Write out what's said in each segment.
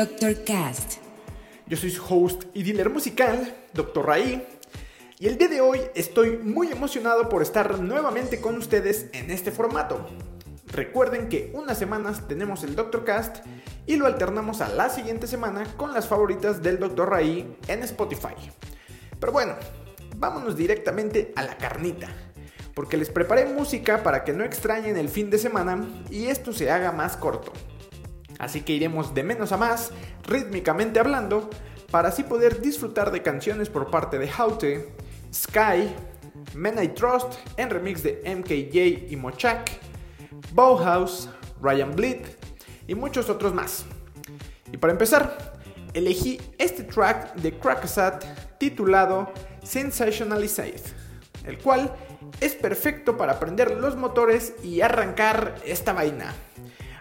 Dr. Cast. Yo soy su host y dealer musical, Dr. Raí. Y el día de hoy estoy muy emocionado por estar nuevamente con ustedes en este formato. Recuerden que unas semanas tenemos el Dr. Cast y lo alternamos a la siguiente semana con las favoritas del Dr. Raí en Spotify. Pero bueno, vámonos directamente a la carnita porque les preparé música para que no extrañen el fin de semana y esto se haga más corto. Así que iremos de menos a más, rítmicamente hablando, para así poder disfrutar de canciones por parte de Haute, Sky, Men I Trust en remix de MKJ y Mochak, Bauhaus, Ryan Bleed y muchos otros más. Y para empezar, elegí este track de Crackasat titulado Sensationalized, el cual es perfecto para prender los motores y arrancar esta vaina.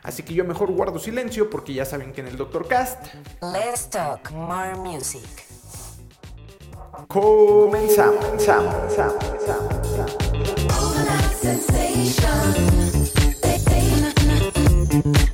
Así que yo mejor guardo silencio porque ya saben que en el Doctor Cast Let's talk more music. comenzamos. comenzamos, comenzamos, comenzamos, comenzamos.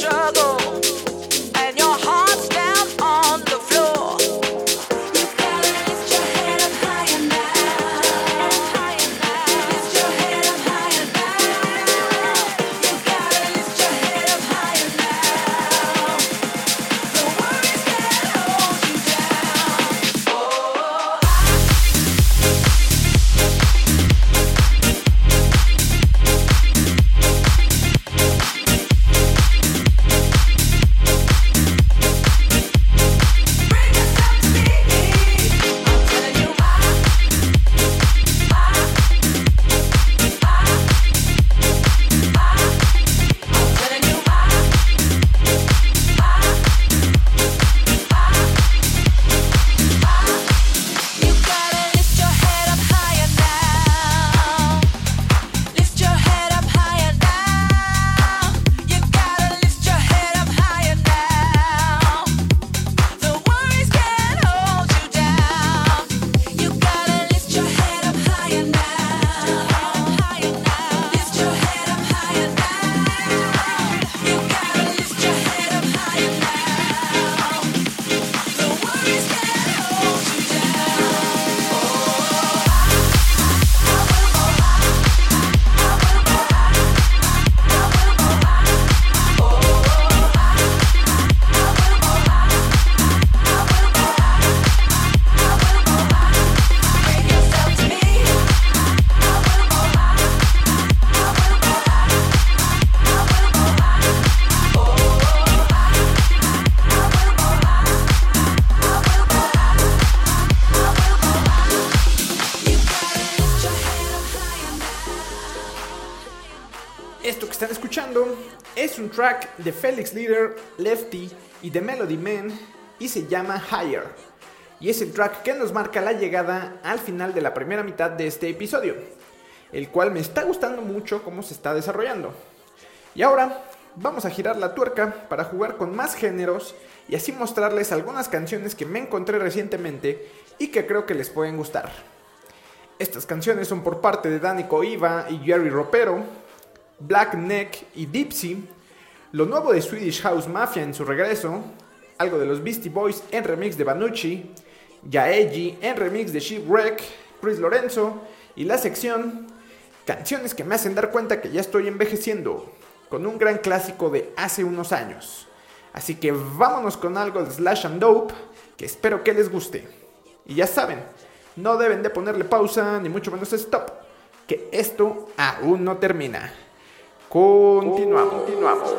Struggle, están escuchando es un track de Felix Leader, Lefty y The Melody Man y se llama Higher. Y es el track que nos marca la llegada al final de la primera mitad de este episodio, el cual me está gustando mucho cómo se está desarrollando. Y ahora vamos a girar la tuerca para jugar con más géneros y así mostrarles algunas canciones que me encontré recientemente y que creo que les pueden gustar. Estas canciones son por parte de Danny Coiva y Jerry Ropero, Black Neck y Dipsy, lo nuevo de Swedish House Mafia en su regreso, algo de los Beastie Boys en remix de Banucci, Yaeji en remix de Shipwreck, Chris Lorenzo y la sección Canciones que me hacen dar cuenta que ya estoy envejeciendo, con un gran clásico de hace unos años. Así que vámonos con algo de Slash and Dope, que espero que les guste. Y ya saben, no deben de ponerle pausa, ni mucho menos stop, que esto aún no termina. Continuamos. Continuamos.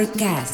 Forecast.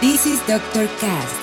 This is Dr. Cast.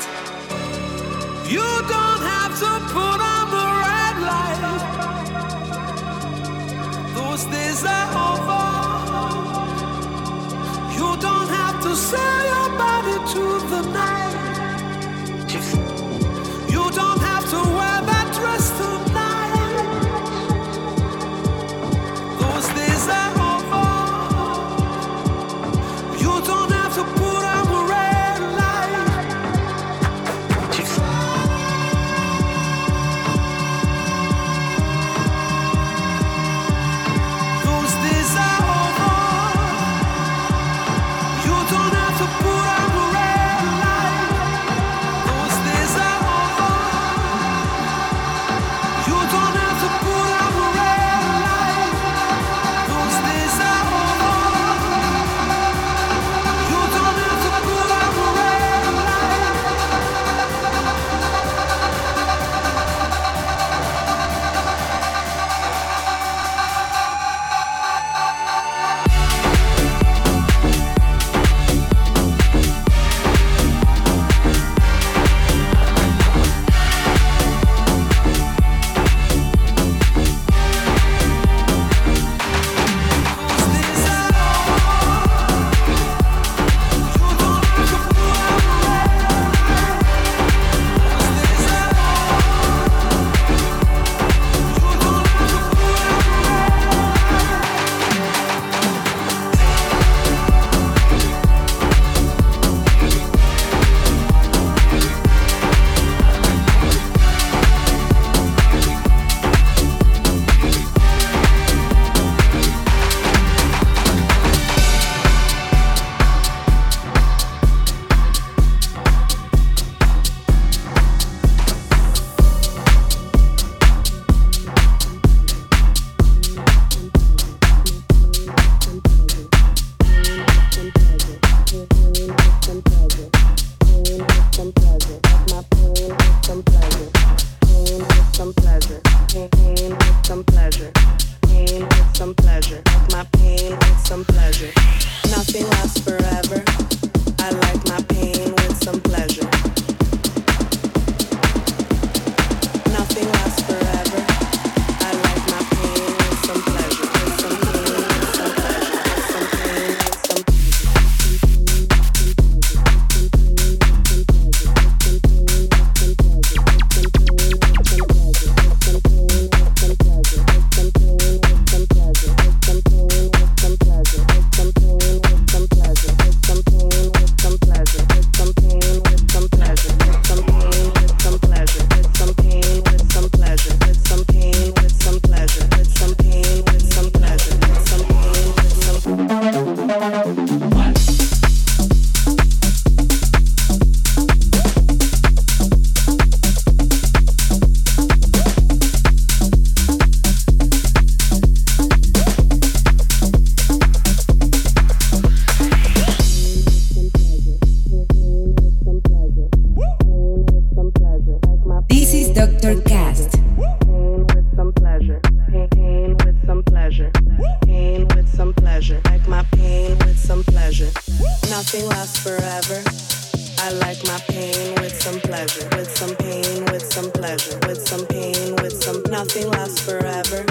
like my pain with some pleasure, with some pain, with some pleasure, with some pain, with some nothing lasts forever.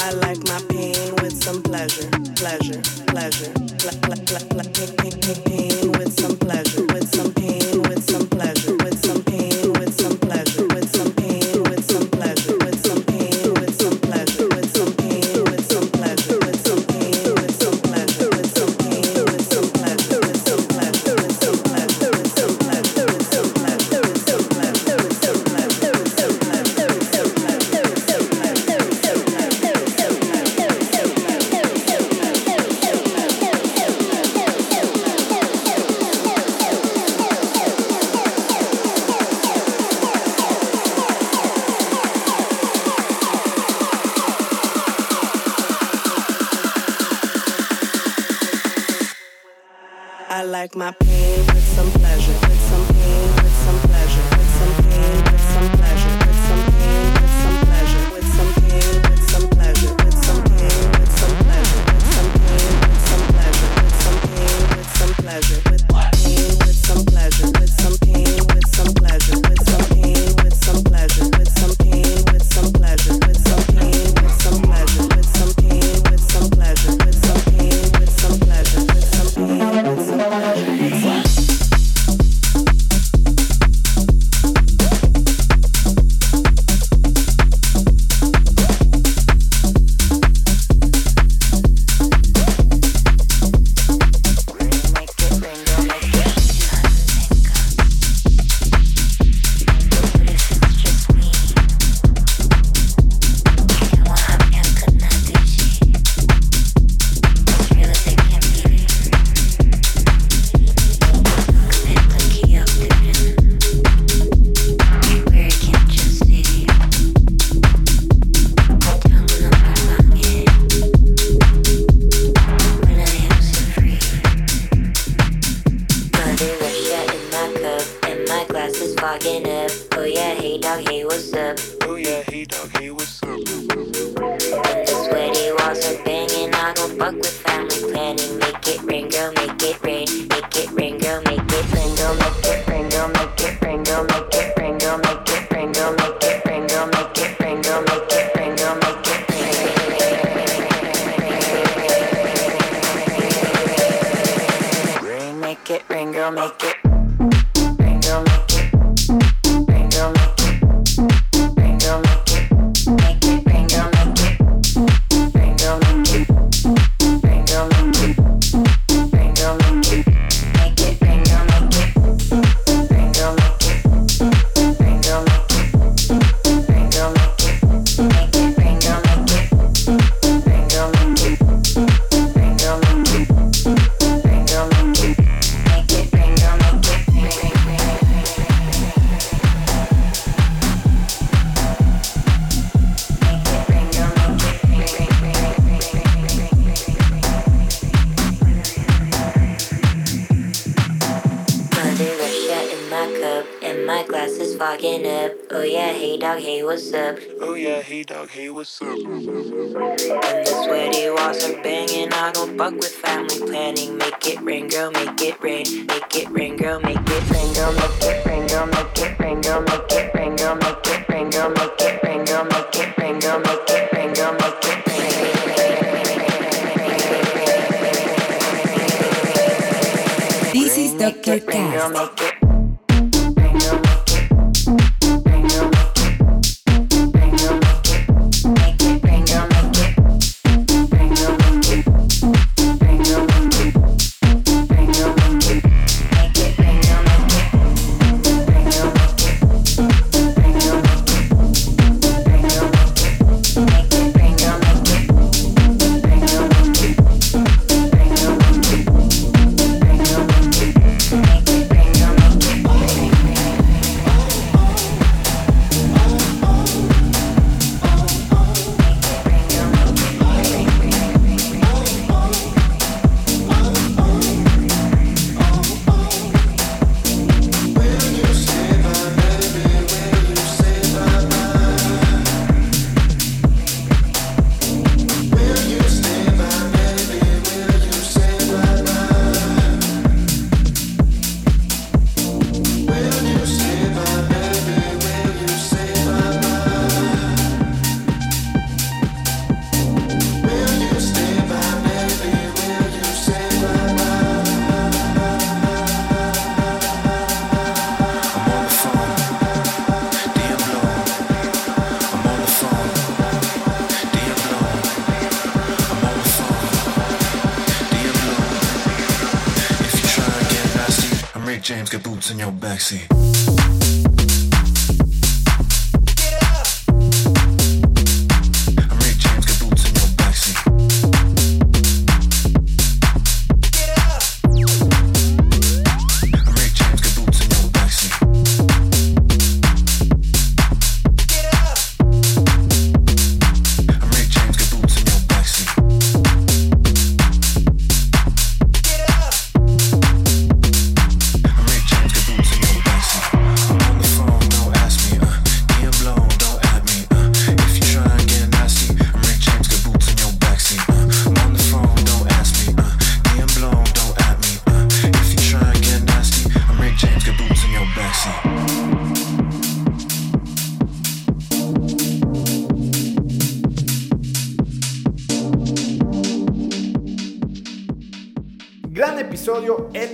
I like my pain with some pleasure, pleasure, pleasure, pl- pl- pain with some pleasure, with some pain. This is Dr. Cast.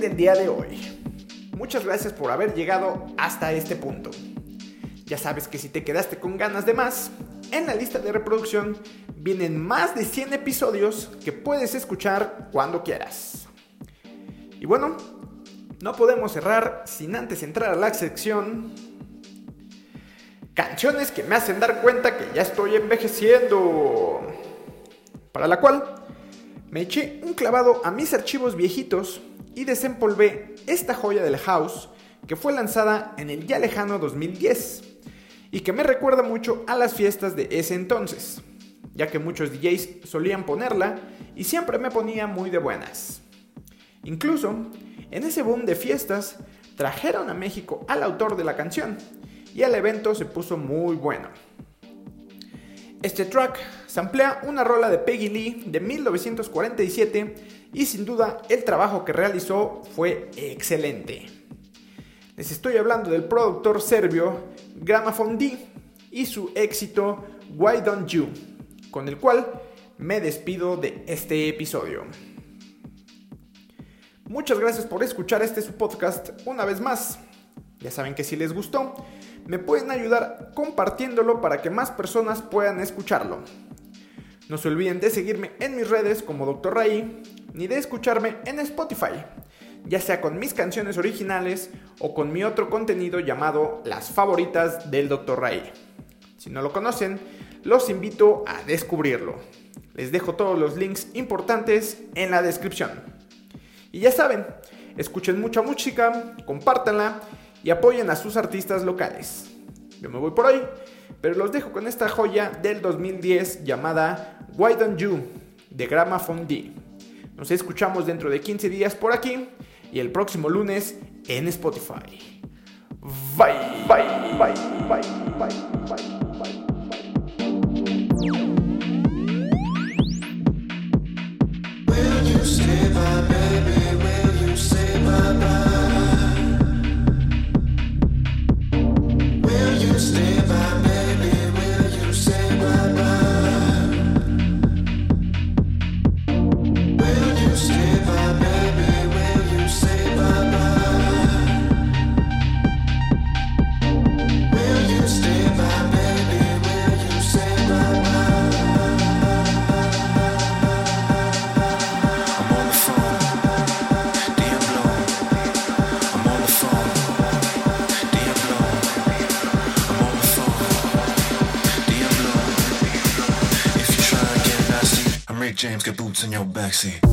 del día de hoy. Muchas gracias por haber llegado hasta este punto. Ya sabes que si te quedaste con ganas de más, en la lista de reproducción vienen más de 100 episodios que puedes escuchar cuando quieras. Y bueno, no podemos cerrar sin antes entrar a la sección Canciones que me hacen dar cuenta que ya estoy envejeciendo. Para la cual me eché un clavado a mis archivos viejitos y desempolvé esta joya del house que fue lanzada en el ya lejano 2010 y que me recuerda mucho a las fiestas de ese entonces, ya que muchos DJs solían ponerla y siempre me ponía muy de buenas. Incluso, en ese boom de fiestas, trajeron a México al autor de la canción y el evento se puso muy bueno. Este track se samplea una rola de Peggy Lee de 1947 y sin duda el trabajo que realizó fue excelente. Les estoy hablando del productor serbio Gramophone D y su éxito Why Don't You, con el cual me despido de este episodio. Muchas gracias por escuchar este su podcast una vez más. Ya saben que si les gustó, me pueden ayudar compartiéndolo para que más personas puedan escucharlo. No se olviden de seguirme en mis redes como Dr. Ray, ni de escucharme en Spotify, ya sea con mis canciones originales o con mi otro contenido llamado Las favoritas del Dr. Ray. Si no lo conocen, los invito a descubrirlo. Les dejo todos los links importantes en la descripción. Y ya saben, escuchen mucha música, compártanla y apoyen a sus artistas locales. Yo me voy por hoy, pero los dejo con esta joya del 2010 llamada Why Don't You de Gramophone D. Nos escuchamos dentro de 15 días por aquí y el próximo lunes en Spotify. Bye, bye, bye, bye, bye, bye, bye. I'm James, got boots in your backseat.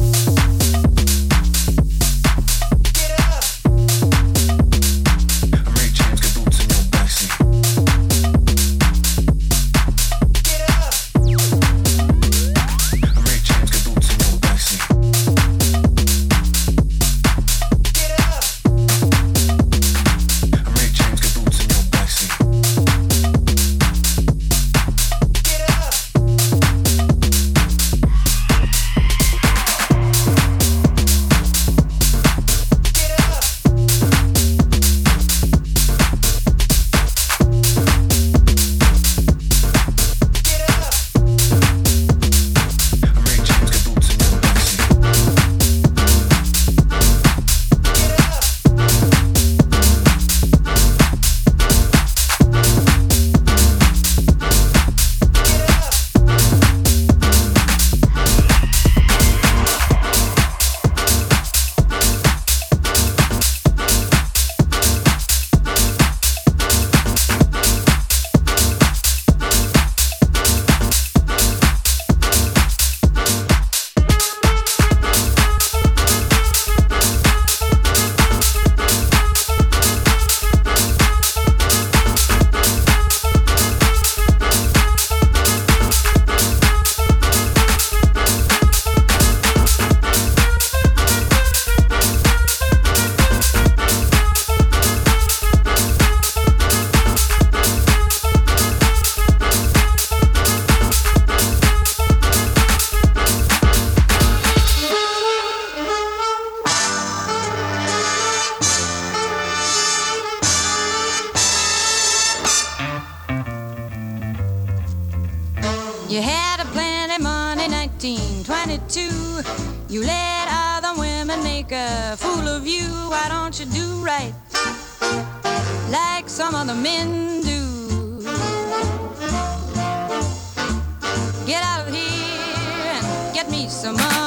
You had a plenty money, 1922. You let other women make a fool of you. Why don't you do right like some other men do? Get out of here and get me some money.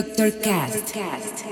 Dr. Cast. Dr. Cast.